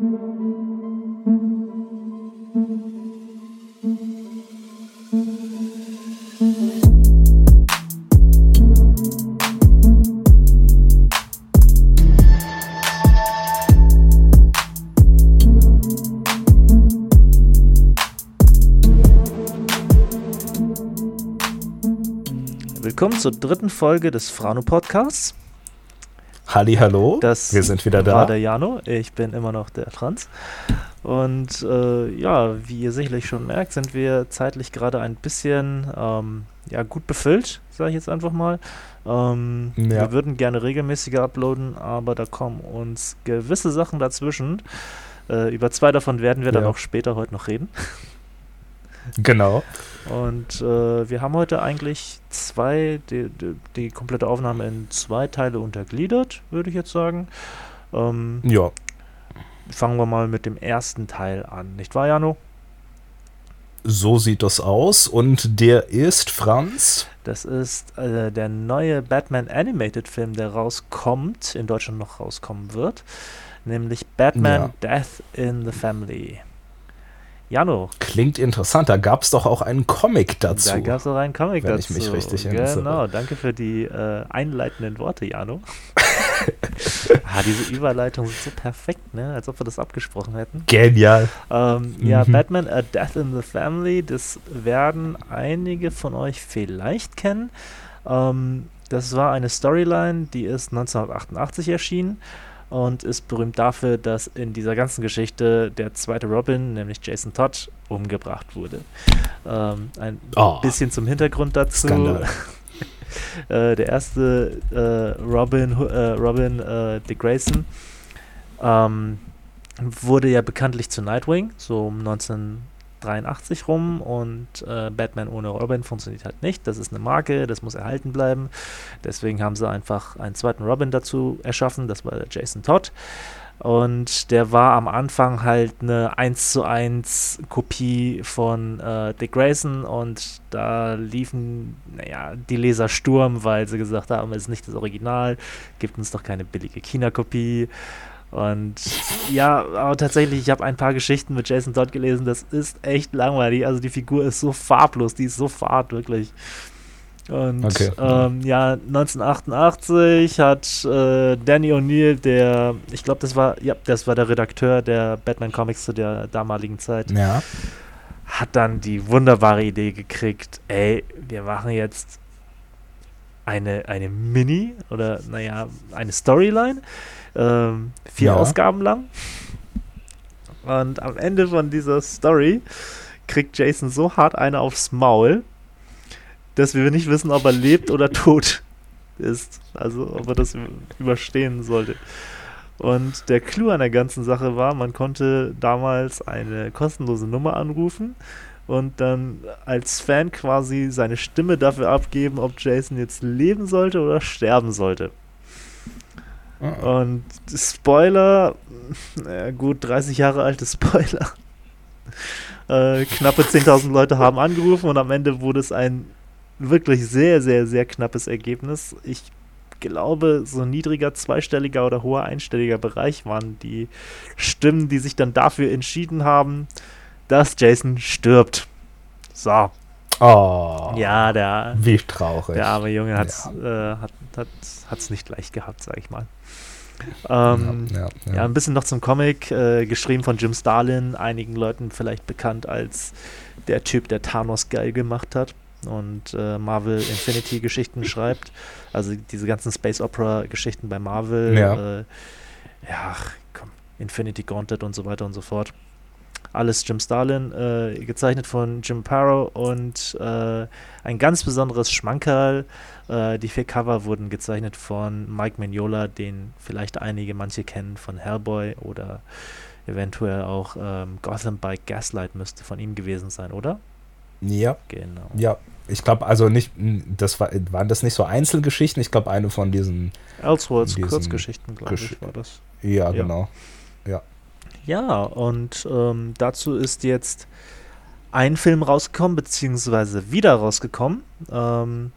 Willkommen zur dritten Folge des Frano Podcasts. Halli, hallo. Das wir sind wieder da. war der Jano, ich bin immer noch der Franz. Und äh, ja, wie ihr sicherlich schon merkt, sind wir zeitlich gerade ein bisschen ähm, ja, gut befüllt, sage ich jetzt einfach mal. Ähm, Ja. Wir würden gerne regelmäßiger uploaden, aber da kommen uns gewisse Sachen dazwischen. Äh, über zwei davon werden wir dann Ja. auch später heute noch reden. Genau. Und äh, wir haben heute eigentlich zwei, die, die, die komplette Aufnahme in zwei Teile untergliedert, würde ich jetzt sagen. Ähm, Ja, fangen wir mal mit dem ersten Teil an, nicht wahr, Jano? so sieht das aus. Und der ist Franz. Das ist äh, der neue Batman Animated Film, der rauskommt, in Deutschland noch rauskommen wird, nämlich Batman Death in the Family. Jano, Klingt interessant. Da gab es doch auch einen Comic dazu. da gab es auch einen Comic wenn dazu. ich mich richtig erinnere. Genau, danke für die äh, einleitenden Worte, Jano. ah, diese Überleitungen sind so perfekt, ne? Als ob wir das abgesprochen hätten. Genial. Ähm, Ja, Mhm. Batman A Death in the Family, das werden einige von euch vielleicht kennen. Ähm, das war eine Storyline, die ist 1988 erschienen und ist berühmt dafür, dass in dieser ganzen Geschichte der zweite Robin, nämlich Jason Todd, umgebracht wurde. Ähm, ein Oh, bisschen zum Hintergrund dazu. Skandal. äh, der erste äh, Robin, äh, Robin äh, Dick Grayson ähm, wurde ja bekanntlich zu Nightwing, so um 1983 rum und äh, Batman ohne Robin funktioniert halt nicht. Das ist eine Marke, das muss erhalten bleiben. Deswegen haben sie einfach einen zweiten Robin dazu erschaffen, das war der Jason Todd. Und der war am Anfang halt eine 1 zu 1 Kopie von äh, Dick Grayson und da liefen, naja, die Leser Sturm, weil sie gesagt haben, es ist nicht das Original, gibt uns doch keine billige China-Kopie. Und ja, aber tatsächlich, ich habe ein paar Geschichten mit Jason Todd gelesen, das ist echt langweilig. Also die Figur ist so farblos, die ist so fad, wirklich. Und Okay. ähm, ja, 1988 hat äh, Danny O'Neill, der, ich glaube, das war, ja, das war der Redakteur der Batman Comics zu der damaligen Zeit, Ja. hat dann die wunderbare Idee gekriegt, ey, wir machen jetzt eine, eine Mini oder naja, eine Storyline, ähm, vier Ja. Ausgaben lang. Und am Ende von dieser Story kriegt Jason so hart eine aufs Maul, dass wir nicht wissen, ob er lebt oder tot ist. Also ob er das überstehen sollte. Und der Clou an der ganzen Sache war, man konnte damals eine kostenlose Nummer anrufen und dann als Fan quasi seine Stimme dafür abgeben, ob Jason jetzt leben sollte oder sterben sollte. Und Spoiler, naja, gut, 30 Jahre alte Spoiler. Äh, knappe 10.000 Leute haben angerufen und am Ende wurde es ein wirklich sehr, sehr, sehr knappes Ergebnis. Ich glaube, so niedriger zweistelliger oder hoher einstelliger Bereich waren die Stimmen, die sich dann dafür entschieden haben, dass Jason stirbt. So, Oh. ja, der, Wie traurig. der arme Junge hat's, äh, hat es hat's nicht leicht gehabt, sag ich mal. Ähm, ja, ja, ja. ein bisschen noch zum Comic, äh, geschrieben von Jim Starlin, einigen Leuten vielleicht bekannt als der Typ, der Thanos geil gemacht hat und äh, Marvel Infinity Geschichten schreibt. Also diese ganzen Space Opera Geschichten bei Marvel. Ja. Äh, ja, ach, komm, Infinity Gauntlet und so weiter und so fort. Alles Jim Starlin, äh, gezeichnet von Jim Parrow und äh, ein ganz besonderes Schmankerl. Äh, die vier Cover wurden gezeichnet von Mike Mignola, den vielleicht einige manche kennen von Hellboy oder eventuell auch ähm, Gotham by Gaslight müsste von ihm gewesen sein, oder? ja. Genau. Ja, ich glaube, also nicht, das war, waren das nicht so Einzelgeschichten? Ich glaube, eine von diesen, Elseworlds Kurzgeschichten, glaube ich, war das. ja, Ja. genau. Ja, und ähm, dazu ist jetzt ein Film rausgekommen, beziehungsweise wieder rausgekommen. Ähm,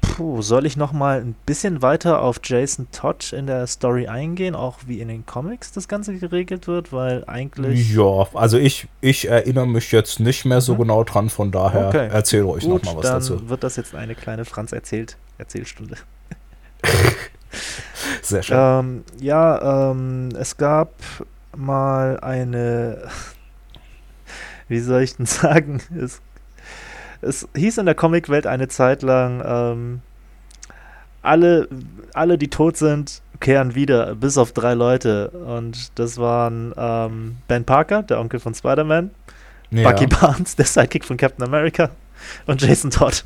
Puh, soll ich noch mal ein bisschen weiter auf Jason Todd in der Story eingehen, auch wie in den Comics das Ganze geregelt wird, weil eigentlich Ja, also ich, ich erinnere mich jetzt nicht mehr so Mhm. genau dran, von daher Okay. erzähl ruhig gut, noch mal was dann dazu. wird das jetzt eine kleine Franz erzählt Erzählstunde. Sehr schön. Ähm, ja, ähm, es gab mal eine, wie soll ich denn sagen, es, es hieß in der Comicwelt eine Zeit lang, ähm, alle, alle, die tot sind, kehren wieder, bis auf drei Leute. Und das waren ähm, Ben Parker, der Onkel von Spider-Man, Ja. Bucky Barnes, der Sidekick von Captain America und Jason Todd.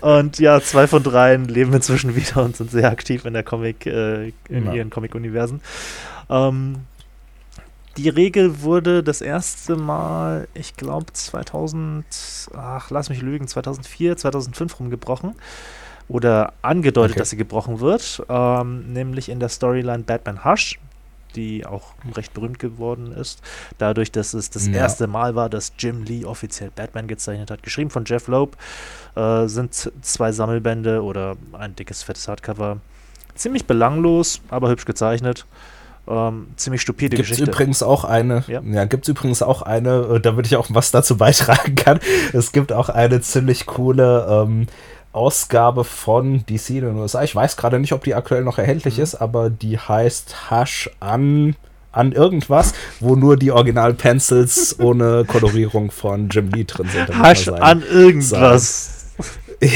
und ja, zwei von dreien leben inzwischen wieder und sind sehr aktiv in der Comic, äh, in Ja. ihren Comic-Universen. Ähm, die Regel wurde das erste Mal, ich glaube 2000, ach lass mich lügen, 2004, 2005 rumgebrochen oder angedeutet, Okay. dass sie gebrochen wird, ähm, nämlich in der Storyline Batman Hush, die auch recht berühmt geworden ist, dadurch, dass es das Ja. erste Mal war, dass Jim Lee offiziell Batman gezeichnet hat, geschrieben von Jeff Loeb, äh, sind zwei Sammelbände oder ein dickes, fettes Hardcover. Ziemlich belanglos, aber hübsch gezeichnet. Ähm, ziemlich stupide Gibt es Geschichte. übrigens auch eine, Ja. ja, gibt es übrigens auch eine, äh, damit ich auch was dazu beitragen kann. Es gibt auch eine ziemlich coole ähm, Ausgabe von DC in den USA. Ich weiß gerade nicht, ob die aktuell noch erhältlich Mhm. ist, aber die heißt Hush an an irgendwas, wo nur die Original-Pencils ohne Kolorierung von Jim Lee drin sind. Hasch an irgendwas.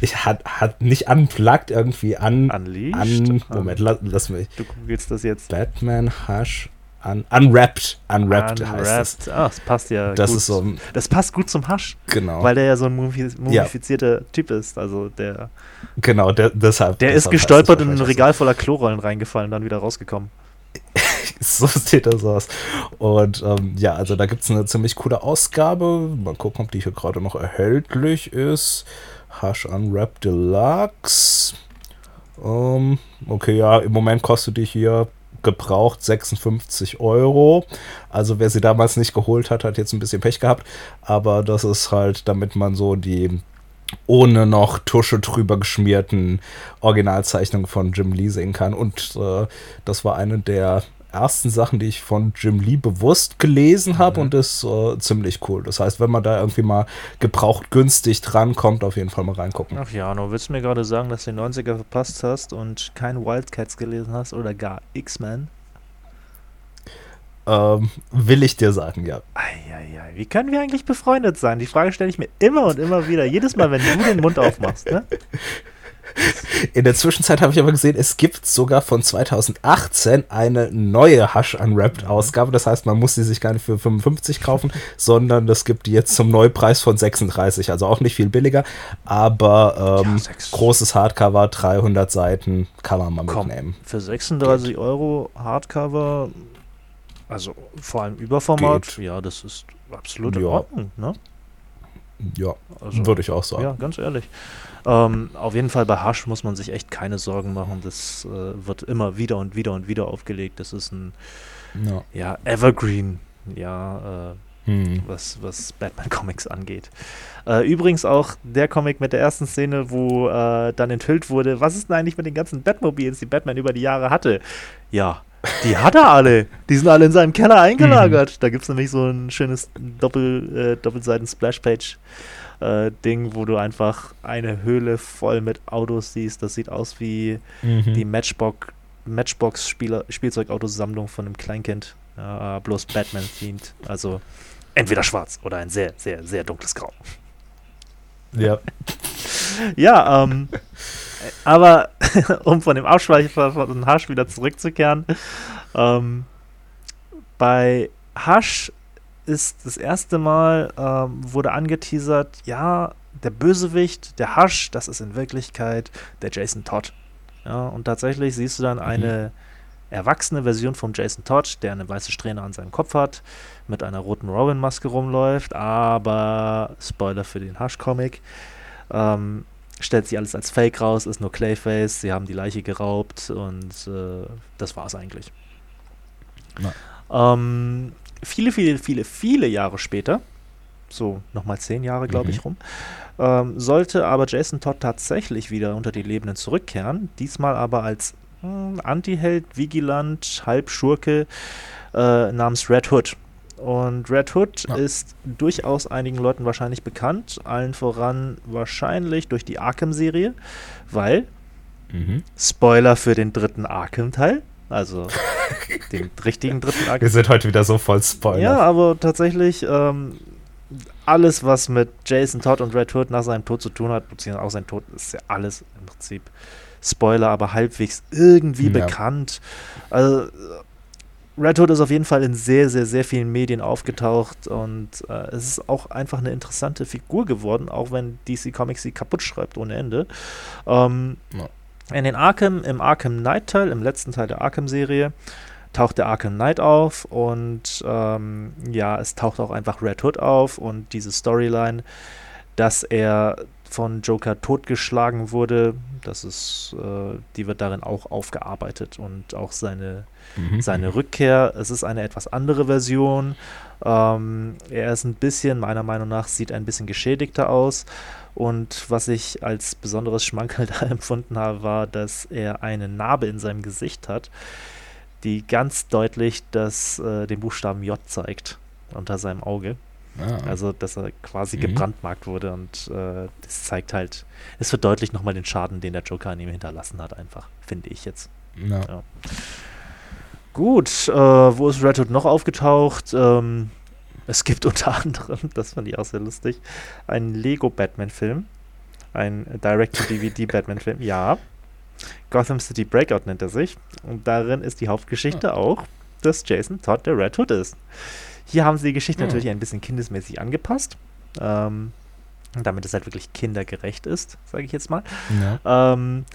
Ich hat, hat nicht unplugged irgendwie an. Unleashed? an Moment, lass, lass mich. Du googelst das jetzt. Batman Hush un, Unwrapped. Unwrapped, heißt es. Unwrapped. Ah, das passt ja Das gut. ist so das passt gut zum Hasch, genau. weil der ja so ein mumifi- mumifizierter Typ ist. Also der, genau, der, deshalb. der ist deshalb heißt gestolpert es und in ein Regal voller Klorollen reingefallen, dann wieder rausgekommen. so. Sieht das aus. Und ähm, ja, also da gibt es eine ziemlich coole Ausgabe. Mal gucken, ob die hier gerade noch erhältlich ist. Hush Unwrapped Deluxe. Ähm, okay, ja, im Moment kostet die hier gebraucht 56 Euro. Also wer sie damals nicht geholt hat, hat jetzt ein bisschen Pech gehabt. Aber das ist halt, damit man so die ohne noch Tusche drüber geschmierten Originalzeichnungen von Jim Lee sehen kann. Und äh, das war eine der ersten Sachen, die ich von Jim Lee bewusst gelesen habe Mhm. und ist äh, ziemlich cool. Das heißt, wenn man da irgendwie mal gebraucht günstig drankommt, auf jeden Fall mal reingucken. Ach ja, nur willst du mir gerade sagen, dass du den 90er verpasst hast und kein Wildcats gelesen hast oder gar X-Men? Ähm, will ich dir sagen, ja. Eieiei, wie können wir eigentlich befreundet sein? Die Frage stelle ich mir immer und immer wieder. Jedes Mal, wenn du den Mund aufmachst, ne? In der Zwischenzeit habe ich aber gesehen, es gibt sogar von 2018 eine neue Hush Unwrapped Ausgabe. Das heißt, man muss sie sich gar nicht für 55 kaufen, sondern das gibt die jetzt zum Neupreis von 36. Also auch nicht viel billiger, aber ähm, Ja, großes Hardcover, 300 Seiten, kann man mal Komm, mitnehmen. für 36 Euro Hardcover, also vor allem Überformat, Geht. ja, das ist absolut in Ja. Ordnung, ne? Ja, Also, würde ich auch sagen. ja, ganz ehrlich. Ähm, auf jeden Fall bei Hasch muss man sich echt keine Sorgen machen. Das äh, wird immer wieder und wieder und wieder aufgelegt. Das ist ein, Ja. ja, Evergreen, ja, äh, Hm. was, was Batman-Comics angeht. Äh, übrigens auch der Comic mit der ersten Szene, wo äh, dann enthüllt wurde, was ist denn eigentlich mit den ganzen Batmobiles, die Batman über die Jahre hatte? Ja, die hat er alle. Die sind alle in seinem Keller eingelagert. Da gibt es nämlich so ein schönes Doppel, äh, Doppelseiten-Splashpage. äh, Ding, wo du einfach eine Höhle voll mit Autos siehst. Das sieht aus wie Mhm. die Matchbox, Matchbox Spielzeugautosammlung von einem Kleinkind. Ja, bloß Batman-themed. Also entweder schwarz oder ein sehr, sehr, sehr dunkles Grau. Ja. Ja, ähm, aber um von dem Abschweifer von Hasch wieder zurückzukehren, ähm, bei Hasch ist das erste Mal, ähm, wurde angeteasert, ja, der Bösewicht, der Hasch, das ist in Wirklichkeit der Jason Todd. Ja, und tatsächlich siehst du dann eine erwachsene Version von Jason Todd, der eine weiße Strähne an seinem Kopf hat, mit einer roten Robin-Maske rumläuft, aber Spoiler für den Hush-Comic, ähm, stellt sich alles als Fake raus, ist nur Clayface, sie haben die Leiche geraubt und äh, das war's eigentlich. Ähm, viele, viele, viele, viele Jahre später, so nochmal zehn Jahre, glaube Mhm. ich, rum. Ähm, sollte aber Jason Todd tatsächlich wieder unter die Lebenden zurückkehren, diesmal aber als hm, Antiheld, Vigilant, Halbschurke äh, namens Red Hood. Und Red Hood Ja. ist durchaus einigen Leuten wahrscheinlich bekannt, allen voran wahrscheinlich durch die Arkham-Serie, weil, Mhm. Spoiler für den dritten Arkham-Teil, also den richtigen dritten Arkham. Wir sind heute wieder so voll Spoiler. Ja, aber tatsächlich ähm, alles, was mit Jason Todd und Red Hood nach seinem Tod zu tun hat, beziehungsweise auch sein Tod, ist ja alles im Prinzip Spoiler, aber halbwegs irgendwie Ja. bekannt. Also Red Hood ist auf jeden Fall in sehr, sehr, sehr vielen Medien aufgetaucht und äh, es ist auch einfach eine interessante Figur geworden, auch wenn DC Comics sie kaputt schreibt ohne Ende. Ähm, Ja. In den Arkham, im Arkham Knight Teil, im letzten Teil der Arkham-Serie, taucht der Arkham Knight auf und ähm, ja, es taucht auch einfach Red Hood auf und diese Storyline, dass er von Joker totgeschlagen wurde, das ist, äh, die wird darin auch aufgearbeitet und auch seine, Mhm. seine Rückkehr. Es ist eine etwas andere Version. Ähm, er ist ein bisschen, meiner Meinung nach, sieht ein bisschen geschädigter aus. Und was ich als besonderes Schmankerl da empfunden habe, war, dass er eine Narbe in seinem Gesicht hat, die ganz deutlich das, äh, den Buchstaben J zeigt unter seinem Auge. Ah. Also, dass er quasi Mhm. gebrandmarkt wurde und äh, das zeigt halt, es verdeutlicht nochmal den Schaden, den der Joker an ihm hinterlassen hat, einfach, finde ich jetzt. ja. Gut, äh, wo ist Red Hood noch aufgetaucht? Ähm, es gibt unter anderem, das fand ich auch sehr lustig, einen Lego-Batman-Film. Ein Direct-to-DVD-Batman-Film, ja. Gotham City Breakout nennt er sich. Und darin ist die Hauptgeschichte auch, dass Jason Todd der Red Hood ist. Hier haben sie die Geschichte Hm. natürlich ein bisschen kindesmäßig angepasst. Ähm, damit es halt wirklich kindergerecht ist, sage ich jetzt mal. ja. Ähm,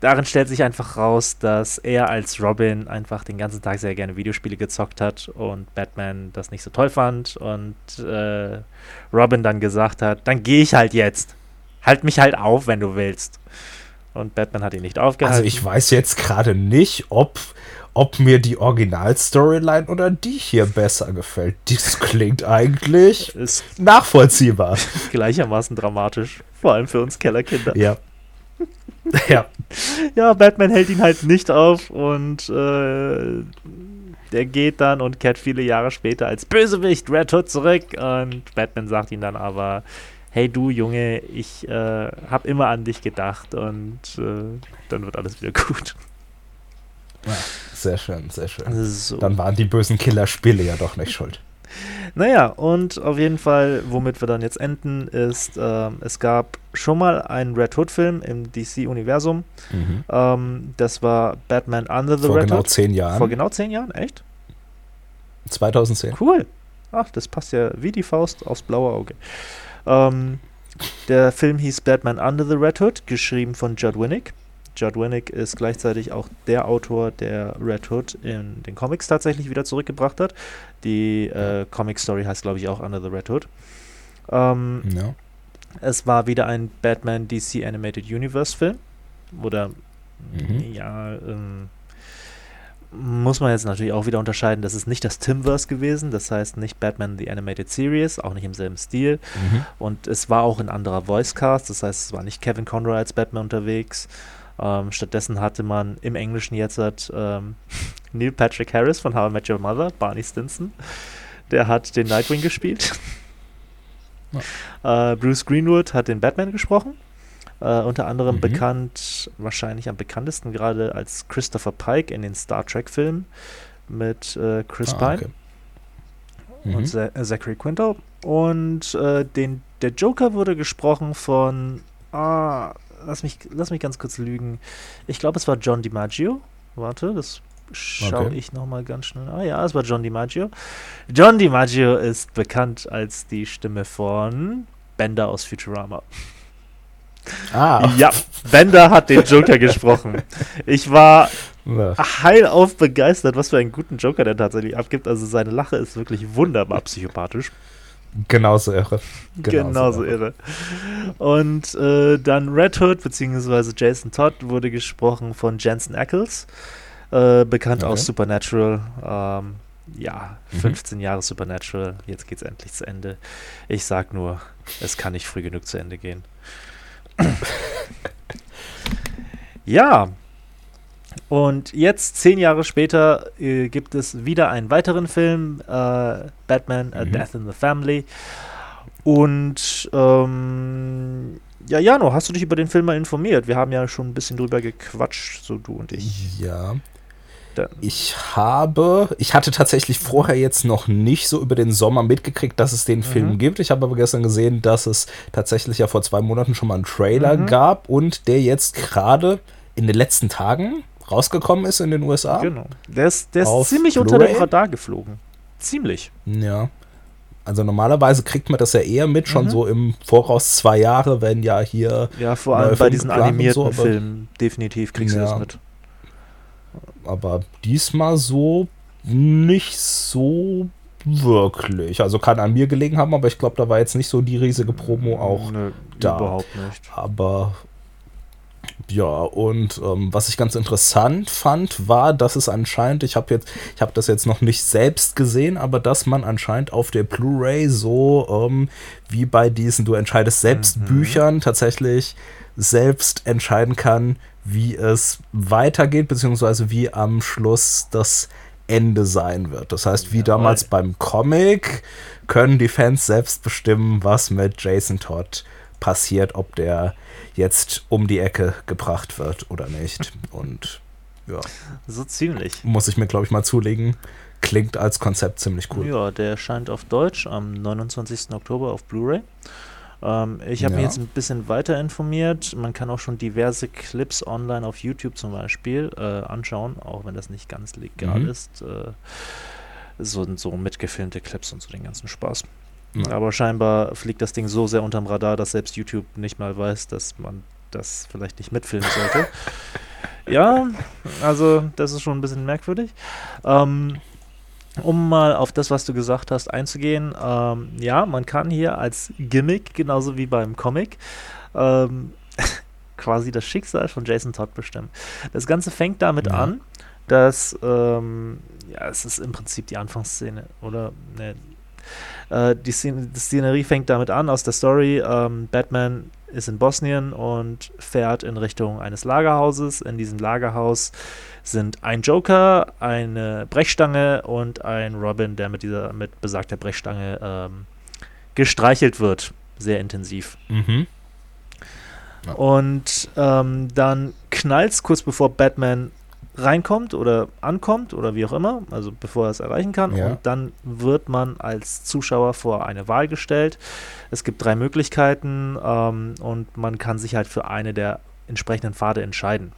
darin stellt sich einfach raus, dass er als Robin einfach den ganzen Tag sehr gerne Videospiele gezockt hat und Batman das nicht so toll fand und äh, Robin dann gesagt hat, dann gehe ich halt jetzt. Halt mich halt auf, wenn du willst. Und Batman hat ihn nicht aufgehalten. Also ich weiß jetzt gerade nicht, ob, ob mir die Original-Storyline oder die hier besser gefällt. Das klingt eigentlich ist nachvollziehbar. gleichermaßen dramatisch, vor allem für uns Kellerkinder. Ja. Ja. Ja, Batman hält ihn halt nicht auf und äh, der geht dann und kehrt viele Jahre später als Bösewicht Red Hood zurück und Batman sagt ihm dann aber, hey du Junge, ich äh, hab immer an dich gedacht und äh, dann wird alles wieder gut. Sehr schön, sehr schön. So. Dann waren die bösen Killerspiele ja doch nicht schuld. Naja, und auf jeden Fall, womit wir dann jetzt enden, ist, ähm, es gab schon mal einen Red Hood-Film im DC-Universum. Mhm. Ähm, das war Batman Under the Vor Red genau Hood. zehn Jahren. Vor genau zehn Jahren, echt? 2010. Cool. Ach, das passt ja wie die Faust aufs blaue Auge. Ähm, der Film hieß Batman Under the Red Hood, geschrieben von Judd Winnick. Judd Winnick ist gleichzeitig auch der Autor, der Red Hood in den Comics tatsächlich wieder zurückgebracht hat. Die äh, Comic-Story heißt, glaube ich, auch Under the Red Hood. Ähm, Ja. es war wieder ein Batman DC Animated Universe Film. Oder, Mhm. ja, ähm, muss man jetzt natürlich auch wieder unterscheiden. Das ist nicht das Timverse gewesen. Das heißt nicht Batman The Animated Series, auch nicht im selben Stil. Mhm. Und es war auch ein anderer Voicecast. Das heißt, es war nicht Kevin Conroy als Batman unterwegs. Ähm, stattdessen hatte man im Englischen jetzt ähm, Neil Patrick Harris von How I Met Your Mother, Barney Stinson. Der hat den Nightwing gespielt. Äh, Bruce Greenwood hat den Batman gesprochen. Äh, unter anderem Mhm. bekannt, wahrscheinlich am bekanntesten gerade als Christopher Pike in den Star Trek-Filmen mit äh, Chris Ah, Pine okay. Mhm. und Za- äh, Zachary Quinto. Und äh, den, der Joker wurde gesprochen von, ah, lass mich, lass mich ganz kurz lügen. Ich glaube, es war John DiMaggio. Warte, das schaue Okay. ich nochmal ganz schnell. Ah ja, es war John DiMaggio. John DiMaggio ist bekannt als die Stimme von Bender aus Futurama. Ah, Ja, Bender hat den Joker gesprochen. Ich war heilauf begeistert, was für einen guten Joker der tatsächlich abgibt. Also seine Lache ist wirklich wunderbar psychopathisch. Genauso irre. Genauso, irre. Und äh, dann Red Hood bzw. Jason Todd wurde gesprochen von Jensen Ackles, äh, bekannt Okay. aus Supernatural. Ähm, ja, Mhm. 15 Jahre Supernatural, jetzt geht's endlich zu Ende. Ich sag nur, es kann nicht früh genug zu Ende gehen. ja. Und jetzt, zehn Jahre später, äh, gibt es wieder einen weiteren Film, äh, Batman, A Mhm. Death in the Family. Und ähm, ja, Jano, hast du dich über den Film mal informiert? Wir haben ja schon ein bisschen drüber gequatscht, so du und ich. Ja. Ich habe, ich hatte tatsächlich vorher jetzt noch nicht so über den Sommer mitgekriegt, dass es den Film Mhm. gibt. Ich habe aber gestern gesehen, dass es tatsächlich ja vor zwei Monaten schon mal einen Trailer Mhm. gab und der jetzt gerade in den letzten Tagen rausgekommen ist in den USA. Genau. Der ist, der ist ziemlich unter dem? Radar geflogen. Ziemlich. Ja. Also normalerweise kriegt man das ja eher mit, schon Mhm. so im Voraus zwei Jahre, wenn ja hier, Ja, vor allem bei diesen animierten so, Filmen. Definitiv kriegst du Ja. das mit. aber diesmal so nicht so wirklich. Also kann an mir gelegen haben, aber ich glaube, da war jetzt nicht so die riesige Promo auch Nö, da. überhaupt nicht. Aber ja, und ähm, was ich ganz interessant fand, war, dass es anscheinend, ich habe jetzt, ich habe das jetzt noch nicht selbst gesehen, aber dass man anscheinend auf der Blu-ray so ähm, wie bei diesen Du entscheidest selbst Mhm. Büchern tatsächlich selbst entscheiden kann, wie es weitergeht, beziehungsweise wie am Schluss das Ende sein wird. Das heißt, wie Jawohl. damals beim Comic können die Fans selbst bestimmen, was mit Jason Todd passiert, ob der jetzt um die Ecke gebracht wird oder nicht. Und ja, So ziemlich. muss ich mir, glaube ich, mal zulegen. Klingt als Konzept ziemlich cool. Ja, der erscheint auf Deutsch am 29. Oktober auf Blu-ray. Ähm, ich habe mich Ja. jetzt ein bisschen weiter informiert. Man kann auch schon diverse Clips online auf YouTube zum Beispiel äh, anschauen, auch wenn das nicht ganz legal Mhm. ist. Äh, so, so mitgefilmte Clips und so den ganzen Spaß. Ja. Aber scheinbar fliegt das Ding so sehr unterm Radar, dass selbst YouTube nicht mal weiß, dass man das vielleicht nicht mitfilmen sollte. ja, also das ist schon ein bisschen merkwürdig. Ähm, um mal auf das, was du gesagt hast, einzugehen, ähm, ja, man kann hier als Gimmick, genauso wie beim Comic, ähm, quasi das Schicksal von Jason Todd bestimmen. Das Ganze fängt damit Ja. an, dass, ähm, ja, es ist im Prinzip die Anfangsszene, oder? Ne, äh, die, Szene, die Szenerie fängt damit an, aus der Story, ähm, Batman ist in Bosnien und fährt in Richtung eines Lagerhauses. In diesem Lagerhaus sind ein Joker, eine Brechstange und ein Robin, der mit dieser mit besagter Brechstange ähm, gestreichelt wird, sehr intensiv. Mhm. Ja. Und ähm, dann knallt kurz bevor Batman reinkommt oder ankommt oder wie auch immer, also bevor er es erreichen kann. Ja. Und dann wird man als Zuschauer vor eine Wahl gestellt. Es gibt drei Möglichkeiten ähm, und man kann sich halt für eine der entsprechenden Pfade entscheiden.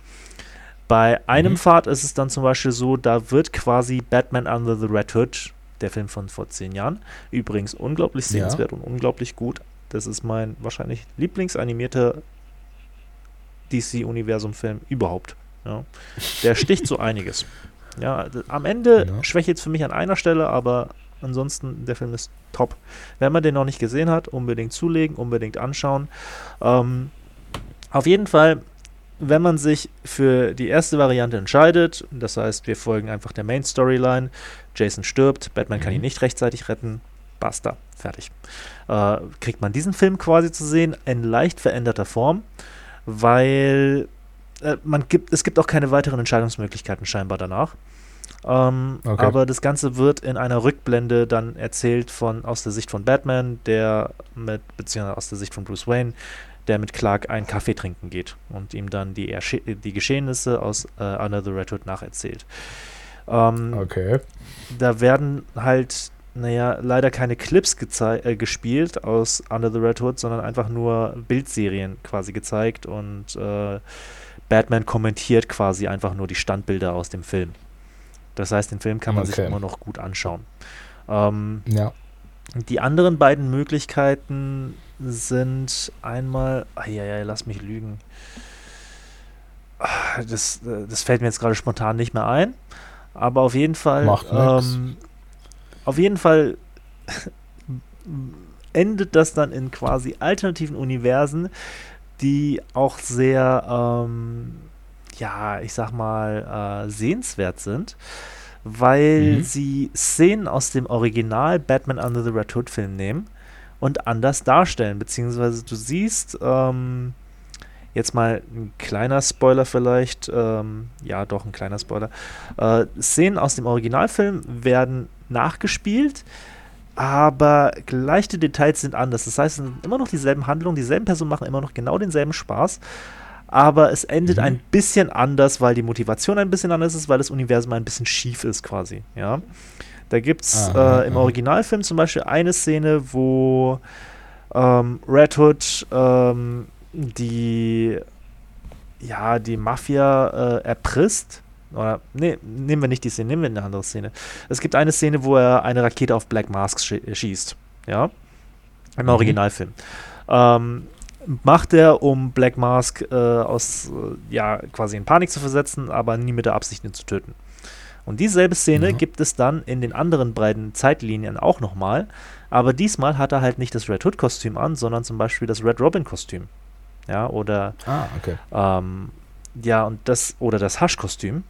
Bei einem Mhm. Pfad ist es dann zum Beispiel so, da wird quasi Batman Under the Red Hood, der Film von vor zehn Jahren, übrigens unglaublich Ja. sehenswert und unglaublich gut. Das ist mein wahrscheinlich lieblingsanimierter DC-Universum-Film überhaupt. Ja. Der sticht so einiges. Ja, am Ende Ja. schwächt es für mich an einer Stelle, aber ansonsten der Film ist top. Wenn man den noch nicht gesehen hat, unbedingt zulegen, unbedingt anschauen. Ähm, auf jeden Fall, wenn man sich für die erste Variante entscheidet, das heißt, wir folgen einfach der Main Storyline, Jason stirbt, Batman kann Mhm. ihn nicht rechtzeitig retten, basta, fertig. Äh, kriegt man diesen Film quasi zu sehen in leicht veränderter Form, weil äh, man gibt, es gibt auch keine weiteren Entscheidungsmöglichkeiten scheinbar danach. Ähm, Okay. Aber das Ganze wird in einer Rückblende dann erzählt von aus der Sicht von Batman, der mit, beziehungsweise aus der Sicht von Bruce Wayne, der mit Clark einen Kaffee trinken geht und ihm dann die, Ersche die Geschehnisse aus äh, Under the Red Hood nacherzählt. Ähm, Okay. da werden halt, naja, leider keine Clips äh, gespielt aus Under the Red Hood, sondern einfach nur Bildserien quasi gezeigt und äh, Batman kommentiert quasi einfach nur die Standbilder aus dem Film. Das heißt, den Film kann man sich Okay. immer noch gut anschauen. Ähm, Ja. die anderen beiden Möglichkeiten sind einmal, ja, lass mich lügen. Ah, Das, äh, das fällt mir jetzt gerade spontan nicht mehr ein. Aber auf jeden Fall, ähm, auf jeden Fall endet das dann in quasi alternativen Universen, die auch sehr, ähm, ja, ich sag mal, äh, sehenswert sind. weil Mhm. sie Szenen aus dem Original Batman Under the Red Hood Film nehmen und anders darstellen, beziehungsweise du siehst, ähm, jetzt mal ein kleiner Spoiler vielleicht, ähm, ja doch ein kleiner Spoiler, äh, Szenen aus dem Originalfilm werden nachgespielt, aber leichte Details sind anders. Das heißt, es sind immer noch dieselben Handlungen, dieselben Personen machen immer noch genau denselben Spaß, aber es endet Mhm. ein bisschen anders, weil die Motivation ein bisschen anders ist, weil das Universum ein bisschen schief ist quasi, ja. Da gibt es äh, im. Originalfilm zum Beispiel eine Szene, wo ähm, Red Hood ähm, die ja die Mafia äh, erpresst. Oder, nee, nehmen wir nicht die Szene, nehmen wir eine andere Szene. Es gibt eine Szene, wo er eine Rakete auf Black Mask schie schießt. Ja. Im Mhm. Originalfilm. Ähm, macht er, um Black Mask äh, aus, äh, ja, quasi in Panik zu versetzen, aber nie mit der Absicht, ihn zu töten. Und dieselbe Szene Mhm. gibt es dann in den anderen beiden Zeitlinien auch nochmal. Aber diesmal hat er halt nicht das Red Hood-Kostüm an, sondern zum Beispiel das Red Robin-Kostüm. Ja, oder Ah, okay. ähm, ja, und das, oder das Hasch-Kostüm.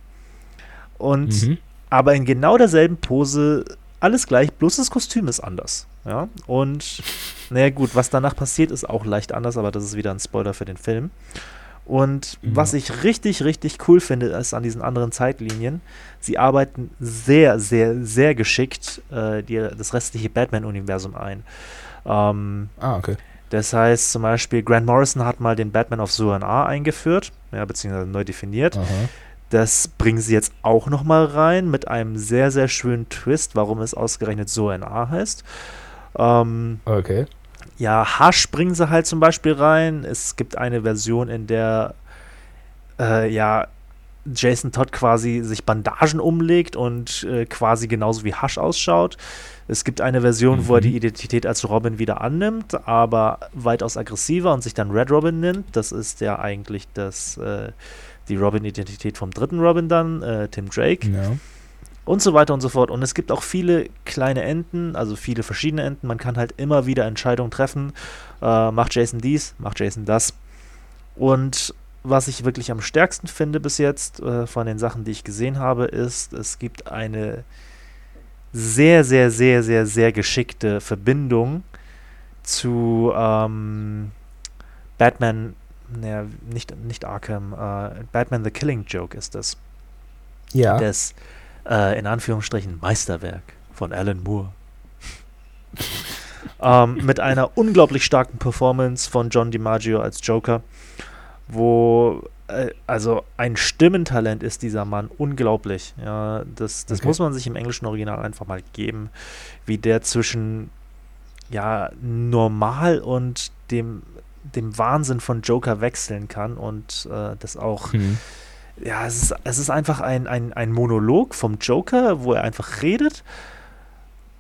Und Mhm. aber in genau derselben Pose alles gleich, bloß das Kostüm ist anders. Ja, und naja, gut, was danach passiert, ist auch leicht anders, aber das ist wieder ein Spoiler für den Film. Und Ja. was ich richtig, richtig cool finde, ist an diesen anderen Zeitlinien, sie arbeiten sehr, sehr, sehr geschickt äh, die, das restliche Batman-Universum ein. Ähm, Ah, okay. das heißt zum Beispiel, Grant Morrison hat mal den Batman of Suan-A eingeführt, ja, beziehungsweise neu definiert. Aha. Das bringen sie jetzt auch noch mal rein mit einem sehr, sehr schönen Twist, warum es ausgerechnet Suan-A heißt. Ähm, Okay. ja, Hasch bringen sie halt zum Beispiel rein. Es gibt eine Version, in der äh, ja Jason Todd quasi sich Bandagen umlegt und äh, quasi genauso wie Hasch ausschaut. Es gibt eine Version, wo er Mhm. die Identität als Robin wieder annimmt, aber weitaus aggressiver und sich dann Red Robin nennt. Das ist ja eigentlich das, äh, die Robin-Identität vom dritten Robin dann, äh, Tim Drake Ja. und so weiter und so fort. Und es gibt auch viele kleine Enden, also viele verschiedene Enden. Man kann halt immer wieder Entscheidungen treffen. Äh, macht Jason dies, macht Jason das. Und was ich wirklich am stärksten finde bis jetzt äh, von den Sachen, die ich gesehen habe, ist, es gibt eine sehr, sehr, sehr, sehr, sehr geschickte Verbindung zu ähm, Batman, naja, nicht, nicht Arkham, äh, Batman The Killing Joke ist das Ja. des äh, in Anführungsstrichen Meisterwerk von Alan Moore. ähm, mit einer unglaublich starken Performance von John DiMaggio als Joker, wo äh, also ein Stimmentalent ist dieser Mann unglaublich. Ja, das das Okay. muss man sich im englischen Original einfach mal geben, wie der zwischen ja normal und dem dem Wahnsinn von Joker wechseln kann und äh, das auch Hm. ja, es ist, es ist einfach ein, ein, ein Monolog vom Joker, wo er einfach redet.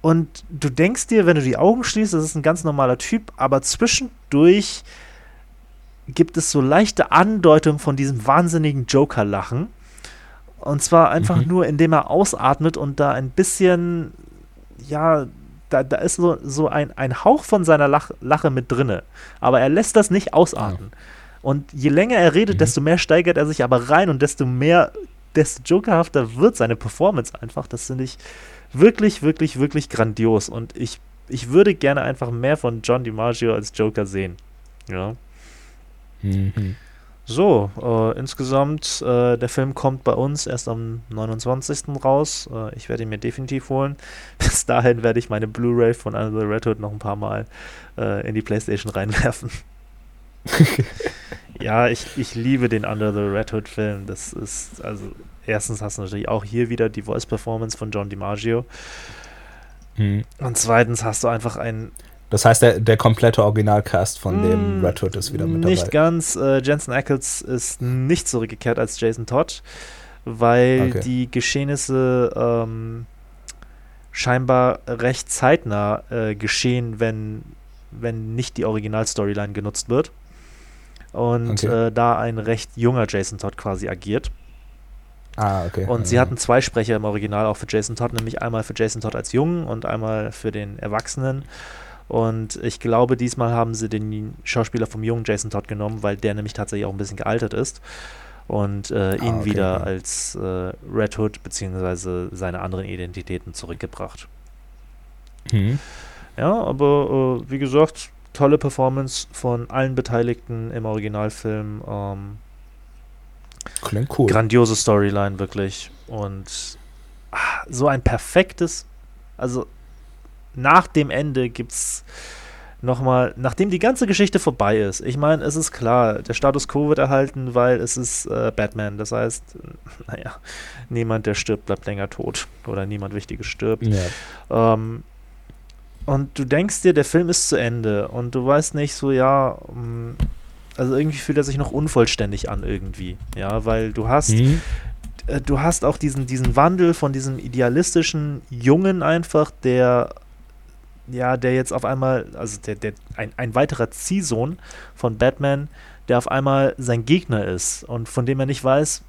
Und du denkst dir, wenn du die Augen schließt, das ist ein ganz normaler Typ, aber zwischendurch gibt es so leichte Andeutungen von diesem wahnsinnigen Joker-Lachen. Und zwar einfach Mhm. nur, indem er ausatmet und da ein bisschen, ja, da, da ist so, so ein, ein Hauch von seiner Lach, Lache mit drinne. Aber er lässt das nicht ausatmen. Und je länger er redet, Mhm. desto mehr steigert er sich aber rein und desto mehr, desto jokerhafter wird seine Performance einfach. Das finde ich wirklich, wirklich, wirklich grandios. Und ich, ich würde gerne einfach mehr von John DiMaggio als Joker sehen. Ja. Mhm. So, äh, insgesamt, äh, der Film kommt bei uns erst am 29. raus. Äh, ich werde ihn mir definitiv holen. Bis dahin werde ich meine Blu-ray von Under the Red Hood noch ein paar Mal äh, in die Playstation reinwerfen. ja, ich, ich liebe den Under the Red Hood Film. Das ist, also, erstens hast du natürlich auch hier wieder die Voice-Performance von John DiMaggio. Hm. Und zweitens hast du einfach ein Das heißt, der, der komplette Originalcast von dem Mm, Red Hood ist wieder mit Nicht dabei. ganz. Äh, Jensen Ackles ist nicht zurückgekehrt als Jason Todd, weil Okay. die Geschehnisse ähm, scheinbar recht zeitnah äh, geschehen, wenn, wenn nicht die Original-Storyline genutzt wird. Und Okay. äh, da ein recht junger Jason Todd quasi agiert. Ah, okay. Und sie Ja. hatten zwei Sprecher im Original auch für Jason Todd, nämlich einmal für Jason Todd als Jungen und einmal für den Erwachsenen. Und ich glaube, diesmal haben sie den Schauspieler vom jungen Jason Todd genommen, weil der nämlich tatsächlich auch ein bisschen gealtert ist. und äh, ihn Ah, okay, wieder als äh, Red Hood beziehungsweise seine anderen Identitäten zurückgebracht. Hm. Ja, aber äh, wie gesagt, tolle Performance von allen Beteiligten im Originalfilm. Ähm, Klingt cool. Grandiose Storyline, wirklich. Und ah, so ein perfektes, also nach dem Ende gibt's nochmal, nachdem die ganze Geschichte vorbei ist, ich meine, es ist klar, der Status quo wird erhalten, weil es ist äh, Batman. Das heißt, naja, niemand, der stirbt, bleibt länger tot. Oder niemand Wichtiges stirbt. Ja. Ähm, und du denkst dir, der Film ist zu Ende und du weißt nicht so, ja, mm, also irgendwie fühlt er sich noch unvollständig an irgendwie, ja, weil du hast, Hm. äh, du hast auch diesen, diesen Wandel von diesem idealistischen Jungen einfach, der, ja, der jetzt auf einmal, also der, der, ein, ein weiterer Ziehsohn von Batman, der auf einmal sein Gegner ist und von dem er nicht weiß,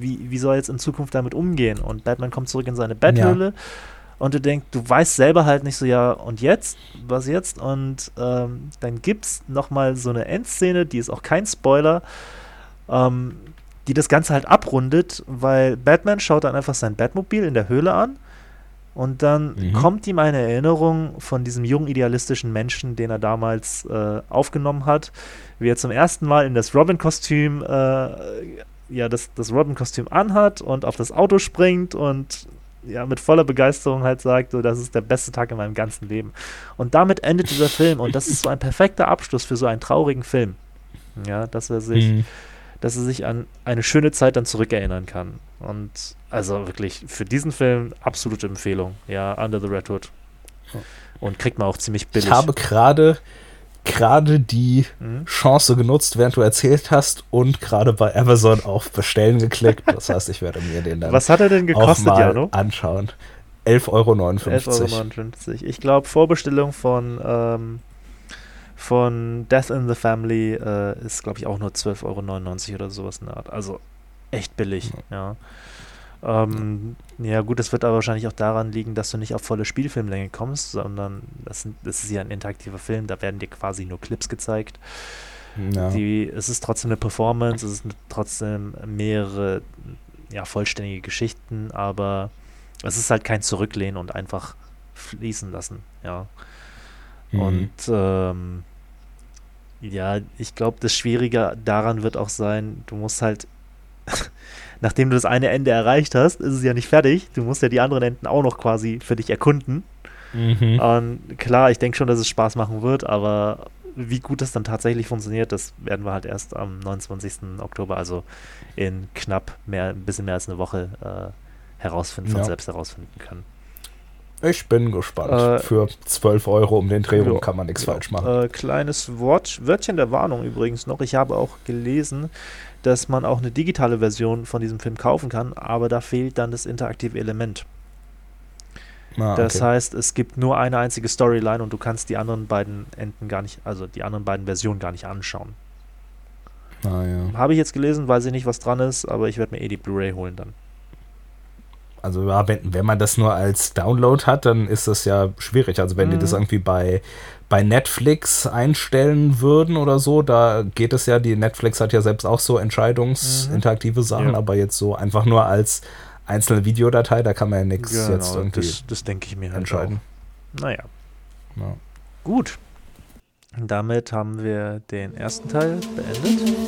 wie, wie soll er jetzt in Zukunft damit umgehen. Und Batman kommt zurück in seine Betthöhle und du denkst, du weißt selber halt nicht so, ja, und jetzt? Was jetzt? Und ähm, dann gibt's nochmal so eine Endszene, die ist auch kein Spoiler, ähm, die das Ganze halt abrundet, weil Batman schaut dann einfach sein Batmobil in der Höhle an und dann Mhm. kommt ihm eine Erinnerung von diesem jungen idealistischen Menschen, den er damals äh, aufgenommen hat, wie er zum ersten Mal in das Robin-Kostüm, äh, ja, das, das Robin-Kostüm anhat und auf das Auto springt und ja, mit voller Begeisterung halt sagt, so, das ist der beste Tag in meinem ganzen Leben. Und damit endet dieser Film und das ist so ein perfekter Abschluss für so einen traurigen Film. Ja, dass er sich Hm. Dass er sich an eine schöne Zeit dann zurückerinnern kann. Und also wirklich für diesen Film absolute Empfehlung. Ja, Under the Red Hood. Und kriegt man auch ziemlich billig. Ich habe gerade gerade die Mhm. Chance genutzt, während du erzählt hast und gerade bei Amazon auf Bestellen geklickt. Das heißt, ich werde mir den dann Was hat er denn auch gekostet, mal Jano? anschauen. 11,59 Euro. 11,59 Euro. Ich glaube, Vorbestellung von, ähm, von Death in the Family äh, ist, glaube ich, auch nur 12,99 Euro oder sowas in der Art. Also echt billig, ja. Ähm, ja, gut, das wird aber wahrscheinlich auch daran liegen, dass du nicht auf volle Spielfilmlänge kommst, sondern das, sind, das ist ja ein interaktiver Film, da werden dir quasi nur Clips gezeigt. Ja. Die, es ist trotzdem eine Performance, es ist trotzdem mehrere ja, vollständige Geschichten, aber es ist halt kein Zurücklehnen und einfach fließen lassen, ja. Mhm. Und ähm, ja, ich glaube, das Schwierige daran wird auch sein, du musst halt, nachdem du das eine Ende erreicht hast, ist es ja nicht fertig. Du musst ja die anderen Enden auch noch quasi für dich erkunden. Mhm. Und klar, ich denke schon, dass es Spaß machen wird, aber wie gut das dann tatsächlich funktioniert, das werden wir halt erst am 29. Oktober, also in knapp mehr, ein bisschen mehr als eine Woche äh, herausfinden, von Ja. selbst herausfinden können. Ich bin gespannt. Äh, Für 12 Euro um den Dreh rum ja, kann man nichts ja. falsch machen. Äh, kleines Wort, Wörtchen der Warnung übrigens noch. Ich habe auch gelesen, dass man auch eine digitale Version von diesem Film kaufen kann, aber da fehlt dann das interaktive Element. Ah, Das okay. heißt, es gibt nur eine einzige Storyline und du kannst die anderen beiden Enden gar nicht, also die anderen beiden Versionen gar nicht anschauen. Ah, ja. Habe ich jetzt gelesen, weiß ich nicht, was dran ist, aber ich werde mir eh die Blu-ray holen dann. Also ja, wenn, wenn man das nur als Download hat, dann ist das ja schwierig. Also wenn die das Mhm. irgendwie bei, bei Netflix einstellen würden oder so, da geht es ja, die Netflix hat ja selbst auch so entscheidungsinteraktive Sachen, Ja. aber jetzt so einfach nur als einzelne Videodatei, da kann man ja nichts Genau, jetzt irgendwie das, das denke ich mir halt entscheiden. Auch. Naja, Ja. gut. Damit haben wir den ersten Teil beendet.